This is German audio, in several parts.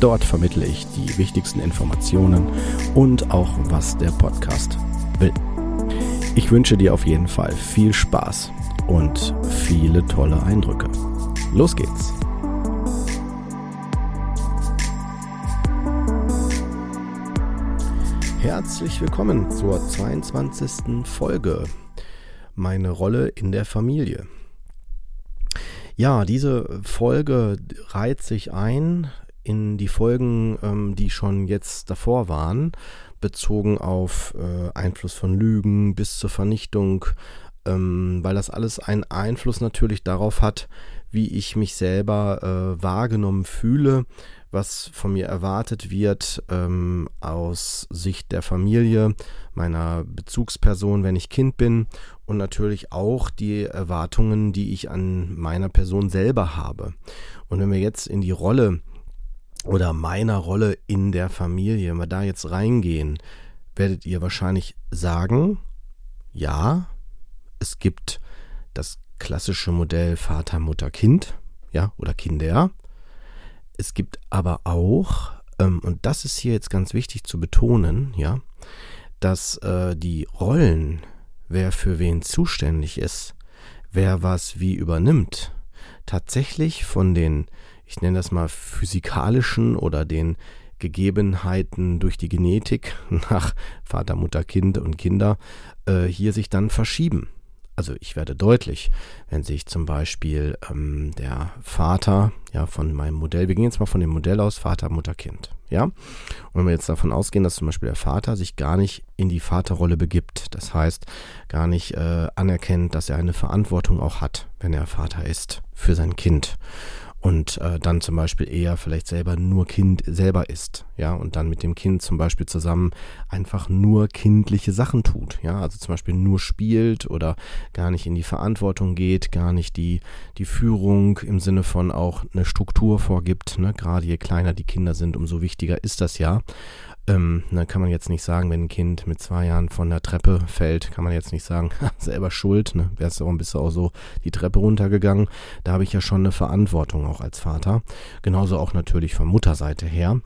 Dort vermittle ich die wichtigsten Informationen und auch, was der Podcast will. Ich wünsche dir auf jeden Fall viel Spaß und viele tolle Eindrücke. Los geht's! Herzlich willkommen zur 22. Folge. Meine Rolle in der Familie. Ja, diese Folge reiht sich ein in die Folgen, ähm, die schon jetzt davor waren, bezogen auf äh, Einfluss von Lügen bis zur Vernichtung, ähm, weil das alles einen Einfluss natürlich darauf hat, wie ich mich selber äh, wahrgenommen fühle, was von mir erwartet wird ähm, aus Sicht der Familie, meiner Bezugsperson, wenn ich Kind bin und natürlich auch die Erwartungen, die ich an meiner Person selber habe. Und wenn wir jetzt in die Rolle oder meiner Rolle in der Familie, wenn wir da jetzt reingehen, werdet ihr wahrscheinlich sagen, ja, es gibt das klassische Modell Vater, Mutter, Kind, ja, oder Kinder. Es gibt aber auch, ähm, und das ist hier jetzt ganz wichtig zu betonen, ja, dass äh, die Rollen, wer für wen zuständig ist, wer was wie übernimmt, tatsächlich von den ich nenne das mal physikalischen oder den Gegebenheiten durch die Genetik nach Vater, Mutter, Kind und Kinder äh, hier sich dann verschieben. Also ich werde deutlich, wenn sich zum Beispiel ähm, der Vater, ja, von meinem Modell, wir gehen jetzt mal von dem Modell aus, Vater, Mutter, Kind, ja. Und wenn wir jetzt davon ausgehen, dass zum Beispiel der Vater sich gar nicht in die Vaterrolle begibt, das heißt gar nicht äh, anerkennt, dass er eine Verantwortung auch hat, wenn er Vater ist, für sein Kind und äh, dann zum Beispiel eher vielleicht selber nur Kind selber ist, ja, und dann mit dem Kind zum Beispiel zusammen einfach nur kindliche Sachen tut, ja, also zum Beispiel nur spielt oder gar nicht in die Verantwortung geht, gar nicht die, die Führung im Sinne von auch eine Struktur vorgibt, ne, gerade je kleiner die Kinder sind, umso wichtiger ist das ja. Ähm, dann kann man jetzt nicht sagen, wenn ein Kind mit zwei Jahren von der Treppe fällt, kann man jetzt nicht sagen, selber schuld, ne? Wärst du auch ein bisschen auch so die Treppe runtergegangen. Da habe ich ja schon eine Verantwortung auch als Vater. Genauso auch natürlich von Mutterseite her.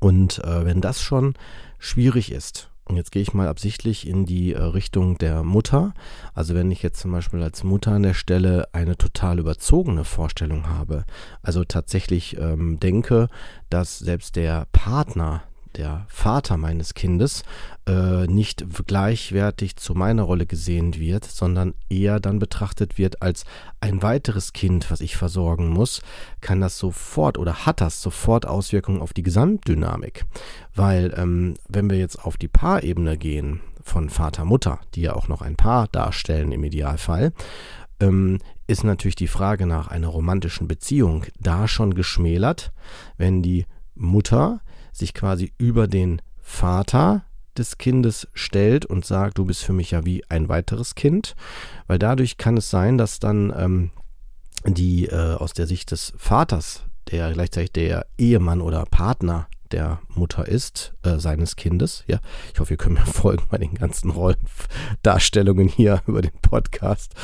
Und äh, wenn das schon schwierig ist, und jetzt gehe ich mal absichtlich in die äh, Richtung der Mutter. Also wenn ich jetzt zum Beispiel als Mutter an der Stelle eine total überzogene Vorstellung habe, also tatsächlich ähm, denke, dass selbst der Partner der Vater meines Kindes äh, nicht gleichwertig zu meiner Rolle gesehen wird, sondern eher dann betrachtet wird als ein weiteres Kind, was ich versorgen muss, kann das sofort oder hat das sofort Auswirkungen auf die Gesamtdynamik. Weil ähm, wenn wir jetzt auf die Paarebene gehen von Vater, Mutter, die ja auch noch ein Paar darstellen im Idealfall, ähm, ist natürlich die Frage nach einer romantischen Beziehung da schon geschmälert, wenn die Mutter sich quasi über den Vater des Kindes stellt und sagt, du bist für mich ja wie ein weiteres Kind, weil dadurch kann es sein, dass dann ähm, die äh, aus der Sicht des Vaters, der gleichzeitig der Ehemann oder Partner der Mutter ist, äh, seines Kindes. Ja, ich hoffe, ihr könnt mir folgen bei den ganzen Rollendarstellungen hier über den Podcast.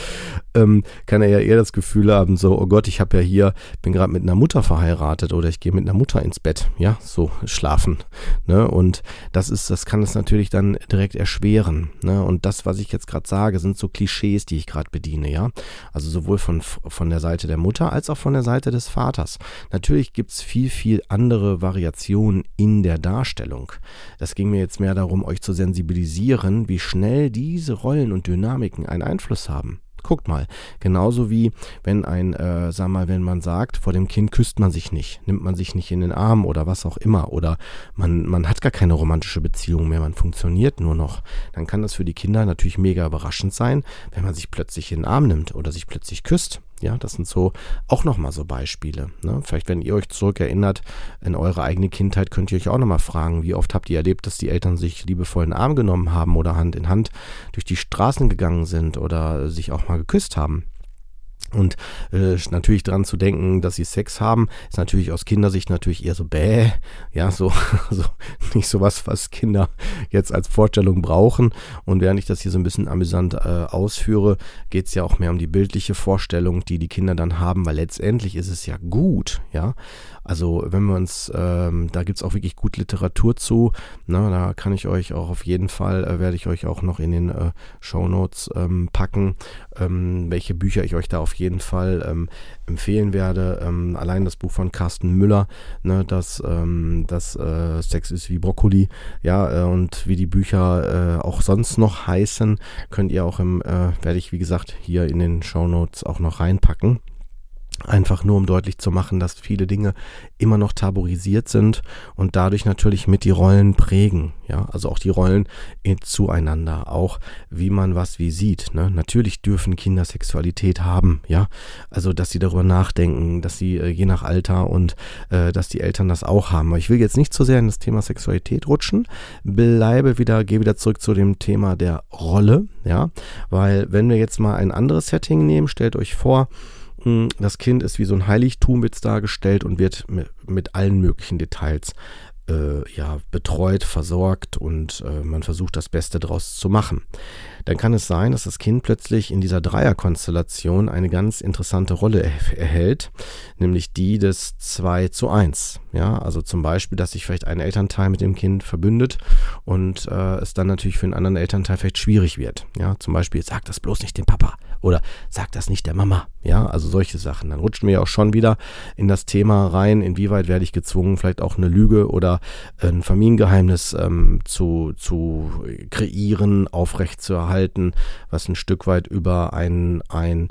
Ähm, kann er ja eher das Gefühl haben, so, oh Gott, ich habe ja hier, bin gerade mit einer Mutter verheiratet oder ich gehe mit einer Mutter ins Bett, ja, so schlafen. Ne? Und das ist, das kann es natürlich dann direkt erschweren. Ne? Und das, was ich jetzt gerade sage, sind so Klischees, die ich gerade bediene, ja. Also sowohl von, von der Seite der Mutter als auch von der Seite des Vaters. Natürlich gibt es viel, viel andere Variationen in der Darstellung. Das ging mir jetzt mehr darum, euch zu sensibilisieren, wie schnell diese Rollen und Dynamiken einen Einfluss haben. Guckt mal, genauso wie wenn ein, äh, sag mal, wenn man sagt, vor dem Kind küsst man sich nicht, nimmt man sich nicht in den Arm oder was auch immer oder man, man hat gar keine romantische Beziehung mehr, man funktioniert nur noch, dann kann das für die Kinder natürlich mega überraschend sein, wenn man sich plötzlich in den Arm nimmt oder sich plötzlich küsst. Ja, das sind so auch nochmal so Beispiele. Ne? Vielleicht, wenn ihr euch zurückerinnert in eure eigene Kindheit, könnt ihr euch auch nochmal fragen, wie oft habt ihr erlebt, dass die Eltern sich liebevoll in den Arm genommen haben oder Hand in Hand durch die Straßen gegangen sind oder sich auch mal geküsst haben. Und äh, natürlich dran zu denken, dass sie Sex haben, ist natürlich aus Kindersicht natürlich eher so bäh, ja, so, so nicht sowas, was Kinder jetzt als Vorstellung brauchen. Und während ich das hier so ein bisschen amüsant äh, ausführe, geht es ja auch mehr um die bildliche Vorstellung, die die Kinder dann haben, weil letztendlich ist es ja gut, ja. Also wenn wir uns, ähm, da gibt's auch wirklich gut Literatur zu, ne, da kann ich euch auch auf jeden Fall, äh, werde ich euch auch noch in den äh, Show Notes ähm, packen, ähm, welche Bücher ich euch da auf jeden Fall ähm, empfehlen werde. Ähm, allein das Buch von Carsten Müller, ne, das, ähm, das äh, Sex ist wie Brokkoli, ja, äh, und wie die Bücher äh, auch sonst noch heißen, könnt ihr auch im, äh, werde ich wie gesagt hier in den Show Notes auch noch reinpacken. Einfach nur, um deutlich zu machen, dass viele Dinge immer noch tabuisiert sind und dadurch natürlich mit die Rollen prägen. Ja, also auch die Rollen zueinander, auch wie man was wie sieht. Ne? Natürlich dürfen Kinder Sexualität haben, ja. Also, dass sie darüber nachdenken, dass sie äh, je nach Alter und äh, dass die Eltern das auch haben. Aber ich will jetzt nicht zu sehr in das Thema Sexualität rutschen. Bleibe wieder, gehe wieder zurück zu dem Thema der Rolle, ja. Weil, wenn wir jetzt mal ein anderes Setting nehmen, stellt euch vor, das Kind ist wie so ein Heiligtum wird dargestellt und wird mit, mit allen möglichen Details äh, ja, betreut, versorgt und äh, man versucht das Beste draus zu machen. Dann kann es sein, dass das Kind plötzlich in dieser Dreierkonstellation eine ganz interessante Rolle er erhält, nämlich die des 2 zu 1. Ja, also zum Beispiel, dass sich vielleicht ein Elternteil mit dem Kind verbündet und äh, es dann natürlich für einen anderen Elternteil vielleicht schwierig wird. Ja, zum Beispiel, sag das bloß nicht dem Papa oder sag das nicht der Mama. Ja, also solche Sachen. Dann rutschen wir ja auch schon wieder in das Thema rein, inwieweit werde ich gezwungen, vielleicht auch eine Lüge oder ein Familiengeheimnis ähm, zu, zu kreieren, aufrechtzuerhalten, was ein Stück weit über ein, ein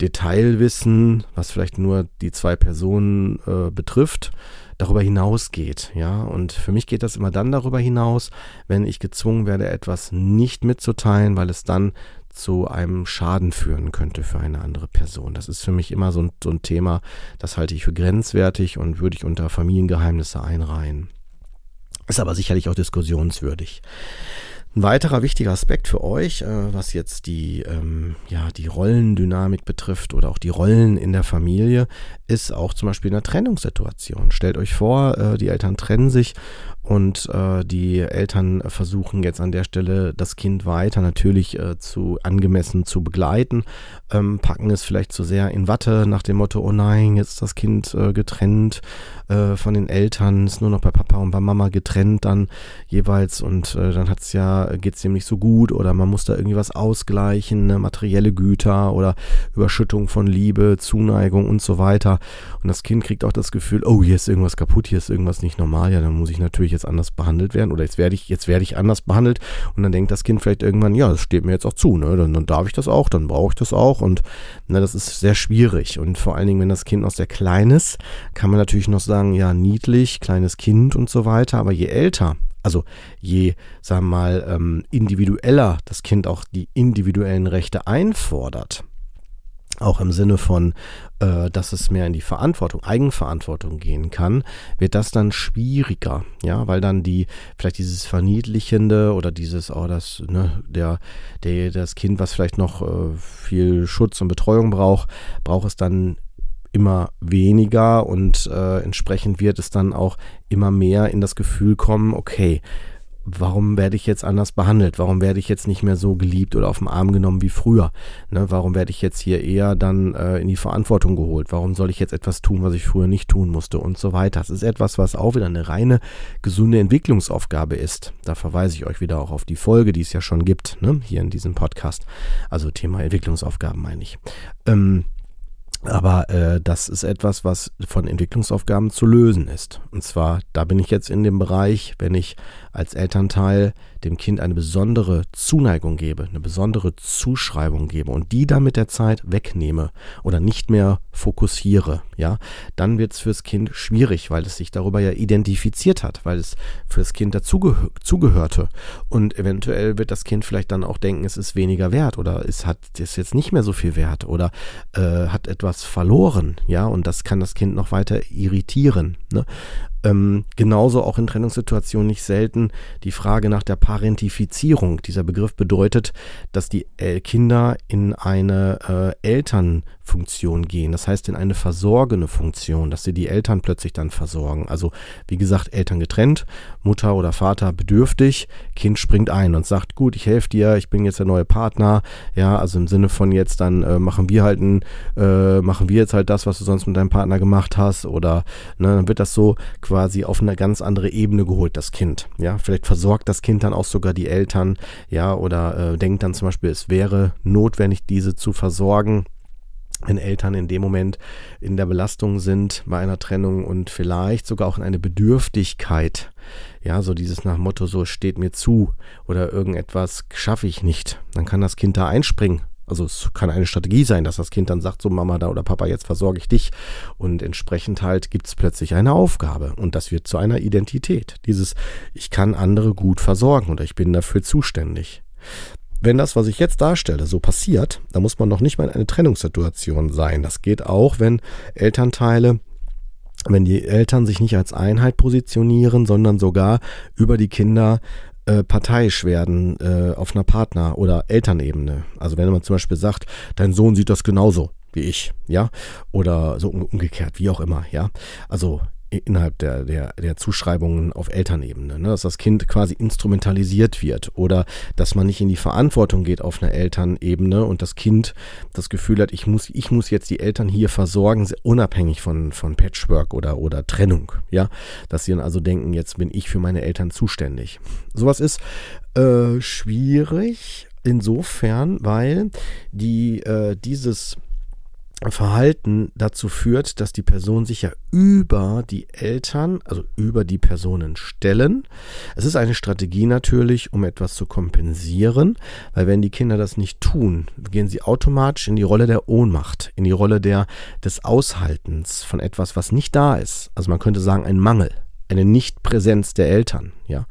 Detailwissen, was vielleicht nur die zwei Personen äh, betrifft, darüber hinausgeht, ja. Und für mich geht das immer dann darüber hinaus, wenn ich gezwungen werde, etwas nicht mitzuteilen, weil es dann zu einem Schaden führen könnte für eine andere Person. Das ist für mich immer so ein, so ein Thema, das halte ich für grenzwertig und würde ich unter Familiengeheimnisse einreihen. Ist aber sicherlich auch diskussionswürdig. Ein weiterer wichtiger Aspekt für euch, äh, was jetzt die, ähm, ja, die Rollendynamik betrifft oder auch die Rollen in der Familie, ist auch zum Beispiel in der Trennungssituation. Stellt euch vor, äh, die Eltern trennen sich und äh, die Eltern versuchen jetzt an der Stelle das Kind weiter natürlich äh, zu angemessen zu begleiten, ähm, packen es vielleicht zu sehr in Watte nach dem Motto, oh nein, jetzt ist das Kind äh, getrennt äh, von den Eltern, ist nur noch bei Papa und bei Mama getrennt dann jeweils und äh, dann hat's ja, geht's dem nicht so gut oder man muss da irgendwie was ausgleichen, ne, materielle Güter oder Überschüttung von Liebe, Zuneigung und so weiter. Und das Kind kriegt auch das Gefühl, oh, hier ist irgendwas kaputt, hier ist irgendwas nicht normal, ja, dann muss ich natürlich jetzt anders behandelt werden oder jetzt werde ich, jetzt werde ich anders behandelt. Und dann denkt das Kind vielleicht irgendwann, ja, das steht mir jetzt auch zu, ne? Dann, dann darf ich das auch, dann brauche ich das auch. Und na, das ist sehr schwierig. Und vor allen Dingen, wenn das Kind noch sehr klein ist, kann man natürlich noch sagen, ja, niedlich, kleines Kind und so weiter, aber je älter, also je, sagen wir mal, ähm, individueller das Kind auch die individuellen Rechte einfordert, auch im Sinne von, äh, dass es mehr in die Verantwortung, Eigenverantwortung gehen kann, wird das dann schwieriger, ja, weil dann die, vielleicht dieses Verniedlichende oder dieses, oh, das, ne, der, der, das Kind, was vielleicht noch äh, viel Schutz und Betreuung braucht, braucht es dann immer weniger und äh, entsprechend wird es dann auch immer mehr in das Gefühl kommen, okay, warum werde ich jetzt anders behandelt? Warum werde ich jetzt nicht mehr so geliebt oder auf den Arm genommen wie früher? Ne, warum werde ich jetzt hier eher dann äh, in die Verantwortung geholt? Warum soll ich jetzt etwas tun, was ich früher nicht tun musste und so weiter? Das ist etwas, was auch wieder eine reine gesunde Entwicklungsaufgabe ist. Da verweise ich euch wieder auch auf die Folge, die es ja schon gibt, ne, hier in diesem Podcast. Also Thema Entwicklungsaufgaben meine ich. Ähm, aber äh, das ist etwas, was von Entwicklungsaufgaben zu lösen ist. Und zwar, da bin ich jetzt in dem Bereich, wenn ich als Elternteil dem Kind eine besondere Zuneigung gebe, eine besondere Zuschreibung gebe und die dann mit der Zeit wegnehme oder nicht mehr fokussiere, ja, dann wird es fürs Kind schwierig, weil es sich darüber ja identifiziert hat, weil es fürs Kind dazugehörte. Und eventuell wird das Kind vielleicht dann auch denken, es ist weniger wert oder es hat es jetzt nicht mehr so viel Wert oder äh, hat etwas verloren, ja, und das kann das Kind noch weiter irritieren. Ne? Ähm, genauso auch in Trennungssituationen nicht selten die Frage nach der Parentifizierung. Dieser Begriff bedeutet, dass die äh, Kinder in eine äh, Elternfunktion gehen. Das heißt in eine versorgende Funktion, dass sie die Eltern plötzlich dann versorgen. Also wie gesagt, Eltern getrennt, Mutter oder Vater bedürftig, Kind springt ein und sagt, gut, ich helfe dir, ich bin jetzt der neue Partner. Ja, also im Sinne von jetzt dann äh, machen wir halt ein, äh, machen wir jetzt halt das, was du sonst mit deinem Partner gemacht hast oder ne, dann wird das so quasi quasi auf eine ganz andere Ebene geholt, das Kind. Ja, vielleicht versorgt das Kind dann auch sogar die Eltern, ja, oder äh, denkt dann zum Beispiel, es wäre notwendig, diese zu versorgen wenn Eltern in dem Moment in der Belastung sind bei einer Trennung und vielleicht sogar auch in eine Bedürftigkeit, ja, so dieses nach Motto, so steht mir zu oder irgendetwas schaffe ich nicht, dann kann das Kind da einspringen also es kann eine Strategie sein, dass das Kind dann sagt, so Mama da oder Papa, jetzt versorge ich dich. Und entsprechend halt gibt es plötzlich eine Aufgabe. Und das wird zu einer Identität. Dieses, ich kann andere gut versorgen oder ich bin dafür zuständig. Wenn das, was ich jetzt darstelle, so passiert, dann muss man noch nicht mal in eine Trennungssituation sein. Das geht auch, wenn Elternteile wenn die Eltern sich nicht als Einheit positionieren, sondern sogar über die Kinder äh, parteiisch werden äh, auf einer Partner- oder Elternebene. Also wenn man zum Beispiel sagt, dein Sohn sieht das genauso wie ich, ja, oder so umgekehrt, wie auch immer, ja. Also innerhalb der, der, der Zuschreibungen auf Elternebene, ne? dass das Kind quasi instrumentalisiert wird oder dass man nicht in die Verantwortung geht auf einer Elternebene und das Kind das Gefühl hat, ich muss, ich muss jetzt die Eltern hier versorgen, unabhängig von, von Patchwork oder, oder Trennung, ja, dass sie dann also denken, jetzt bin ich für meine Eltern zuständig. Sowas ist äh, schwierig insofern, weil die, äh, dieses Verhalten dazu führt, dass die Personen sich ja über die Eltern, also über die Personen stellen. Es ist eine Strategie natürlich, um etwas zu kompensieren, weil wenn die Kinder das nicht tun, gehen sie automatisch in die Rolle der Ohnmacht, in die Rolle der, des Aushaltens von etwas, was nicht da ist. Also man könnte sagen, ein Mangel eine Nichtpräsenz der Eltern, ja,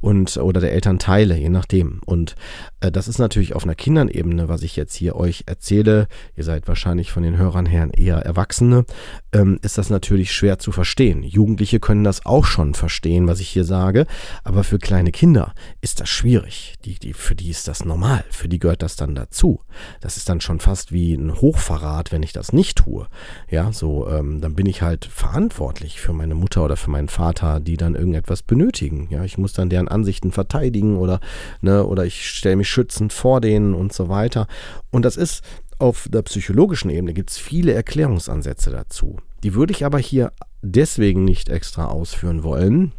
und oder der Elternteile, je nachdem. Und äh, das ist natürlich auf einer Kindernebene, was ich jetzt hier euch erzähle. Ihr seid wahrscheinlich von den Hörern her eher Erwachsene, ähm, ist das natürlich schwer zu verstehen. Jugendliche können das auch schon verstehen, was ich hier sage, aber für kleine Kinder ist das schwierig. Die, die, für die ist das normal, für die gehört das dann dazu. Das ist dann schon fast wie ein Hochverrat, wenn ich das nicht tue. Ja, so ähm, dann bin ich halt verantwortlich für meine Mutter oder für meinen Vater Vater, die dann irgendetwas benötigen. Ja, ich muss dann deren Ansichten verteidigen oder, ne, oder ich stelle mich schützend vor denen und so weiter. Und das ist auf der psychologischen Ebene gibt es viele Erklärungsansätze dazu. Die würde ich aber hier deswegen nicht extra ausführen wollen,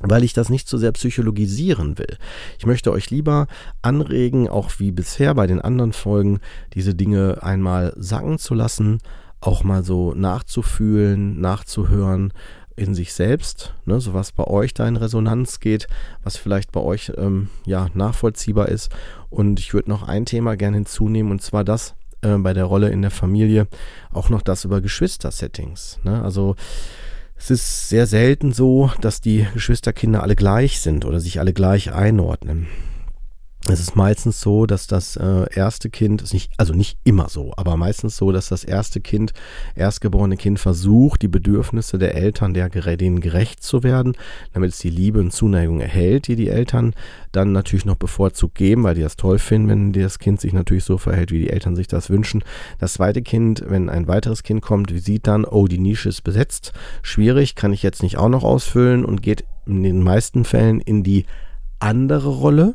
weil ich das nicht so sehr psychologisieren will. Ich möchte euch lieber anregen, auch wie bisher bei den anderen Folgen, diese Dinge einmal sacken zu lassen, auch mal so nachzufühlen, nachzuhören, in sich selbst, ne, so was bei euch da in Resonanz geht, was vielleicht bei euch ähm, ja nachvollziehbar ist. Und ich würde noch ein Thema gerne hinzunehmen, und zwar das äh, bei der Rolle in der Familie, auch noch das über Geschwistersettings. Ne? Also es ist sehr selten so, dass die Geschwisterkinder alle gleich sind oder sich alle gleich einordnen. Es ist meistens so, dass das äh, erste Kind, ist nicht, also nicht immer so, aber meistens so, dass das erste Kind, erstgeborene Kind versucht, die Bedürfnisse der Eltern, der, denen gerecht zu werden, damit es die Liebe und Zuneigung erhält, die die Eltern dann natürlich noch bevorzugt geben, weil die das toll finden, wenn das Kind sich natürlich so verhält, wie die Eltern sich das wünschen. Das zweite Kind, wenn ein weiteres Kind kommt, sieht dann, oh, die Nische ist besetzt, schwierig, kann ich jetzt nicht auch noch ausfüllen und geht in den meisten Fällen in die andere Rolle,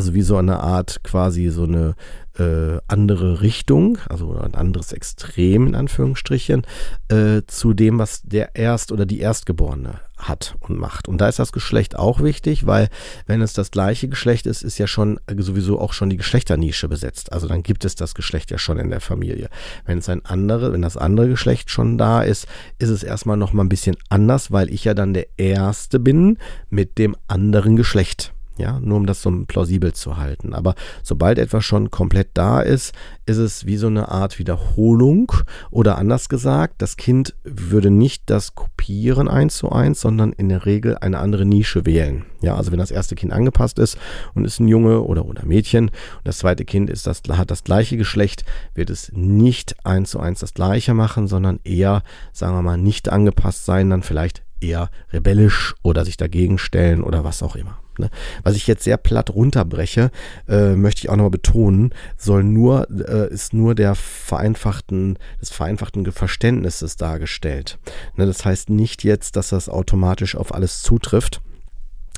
also wie so eine Art quasi so eine äh, andere Richtung, also ein anderes Extrem in Anführungsstrichen, äh, zu dem, was der Erst- oder die Erstgeborene hat und macht. Und da ist das Geschlecht auch wichtig, weil wenn es das gleiche Geschlecht ist, ist ja schon sowieso auch schon die Geschlechternische besetzt. Also dann gibt es das Geschlecht ja schon in der Familie. Wenn es ein andere, wenn das andere Geschlecht schon da ist, ist es erstmal noch mal ein bisschen anders, weil ich ja dann der Erste bin mit dem anderen Geschlecht. Ja, nur um das so plausibel zu halten. Aber sobald etwas schon komplett da ist, ist es wie so eine Art Wiederholung oder anders gesagt, das Kind würde nicht das kopieren eins zu eins, sondern in der Regel eine andere Nische wählen. Ja, also wenn das erste Kind angepasst ist und ist ein Junge oder, oder Mädchen und das zweite Kind ist das, hat das gleiche Geschlecht, wird es nicht eins zu eins das gleiche machen, sondern eher, sagen wir mal, nicht angepasst sein, dann vielleicht eher rebellisch oder sich dagegen stellen oder was auch immer. Ne? Was ich jetzt sehr platt runterbreche, äh, möchte ich auch nochmal betonen, soll nur, äh, ist nur der vereinfachten, des vereinfachten Verständnisses dargestellt. Ne? Das heißt nicht jetzt, dass das automatisch auf alles zutrifft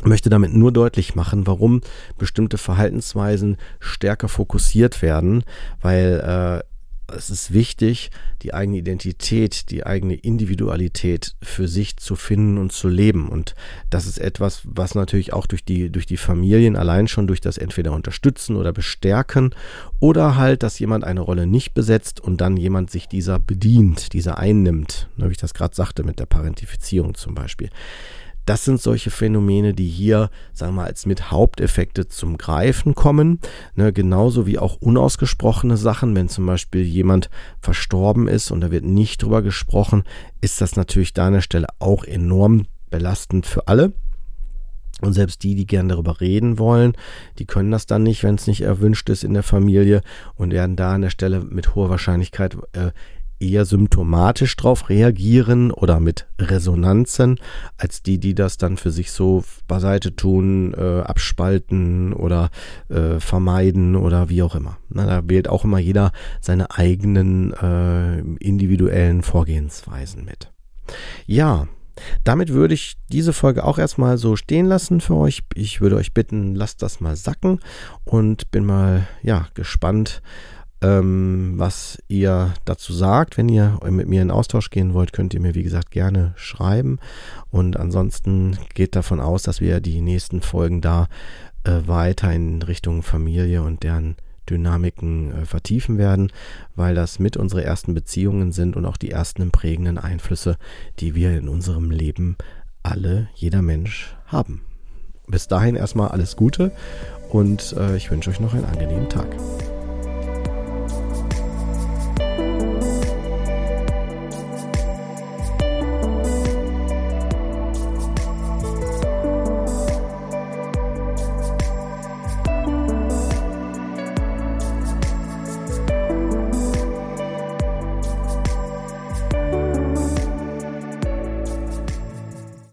möchte damit nur deutlich machen, warum bestimmte Verhaltensweisen stärker fokussiert werden, weil äh, es ist wichtig, die eigene Identität, die eigene Individualität für sich zu finden und zu leben. Und das ist etwas, was natürlich auch durch die, durch die Familien allein schon durch das entweder unterstützen oder bestärken oder halt, dass jemand eine Rolle nicht besetzt und dann jemand sich dieser bedient, dieser einnimmt. Wie ich das gerade sagte mit der Parentifizierung zum Beispiel. Das sind solche Phänomene, die hier, sagen wir mal, als mit Haupteffekte zum Greifen kommen. Ne, genauso wie auch unausgesprochene Sachen. Wenn zum Beispiel jemand verstorben ist und da wird nicht drüber gesprochen, ist das natürlich da an der Stelle auch enorm belastend für alle. Und selbst die, die gern darüber reden wollen, die können das dann nicht, wenn es nicht erwünscht ist in der Familie und werden da an der Stelle mit hoher Wahrscheinlichkeit äh, eher symptomatisch drauf reagieren oder mit Resonanzen, als die, die das dann für sich so beiseite tun, äh, abspalten oder äh, vermeiden oder wie auch immer. Na, da wählt auch immer jeder seine eigenen äh, individuellen Vorgehensweisen mit. Ja, damit würde ich diese Folge auch erstmal so stehen lassen für euch. Ich würde euch bitten, lasst das mal sacken und bin mal ja gespannt, ähm, was ihr dazu sagt. Wenn ihr mit mir in Austausch gehen wollt, könnt ihr mir, wie gesagt, gerne schreiben. Und ansonsten geht davon aus, dass wir die nächsten Folgen da äh, weiter in Richtung Familie und deren Dynamiken äh, vertiefen werden, weil das mit unsere ersten Beziehungen sind und auch die ersten prägenden Einflüsse, die wir in unserem Leben alle, jeder Mensch haben. Bis dahin erstmal alles Gute und äh, ich wünsche euch noch einen angenehmen Tag.